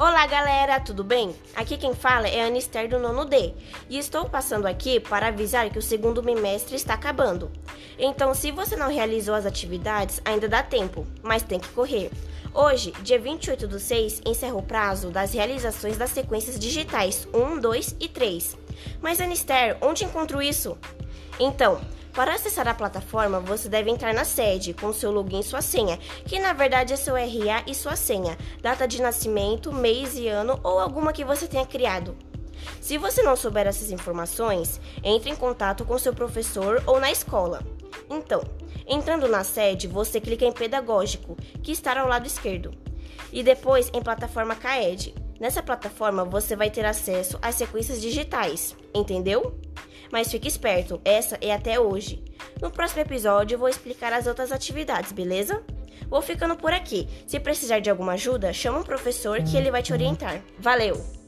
Olá, galera, tudo bem? Aqui quem fala é a Anister do nono D e estou passando aqui para avisar que o segundo bimestre está acabando. Então, se você não realizou as atividades, ainda dá tempo, mas tem que correr. Hoje, dia 28 do 6, encerra o prazo das realizações das sequências digitais 1, 2 e 3. Mas, Anister, onde encontro isso? Então, para acessar a plataforma, você deve entrar na sede com seu login e sua senha, que na verdade é seu RA e sua senha, data de nascimento, mês e ano ou alguma que você tenha criado. Se você não souber essas informações, entre em contato com seu professor ou na escola. Então, entrando na sede, você clica em Pedagógico, que está ao lado esquerdo, e depois em Plataforma CAED. Nessa plataforma você vai ter acesso às sequências digitais, entendeu? Mas fique esperto, essa é até hoje. No próximo episódio eu vou explicar as outras atividades, beleza? Vou ficando por aqui. Se precisar de alguma ajuda, chama um professor que ele vai te orientar. Valeu!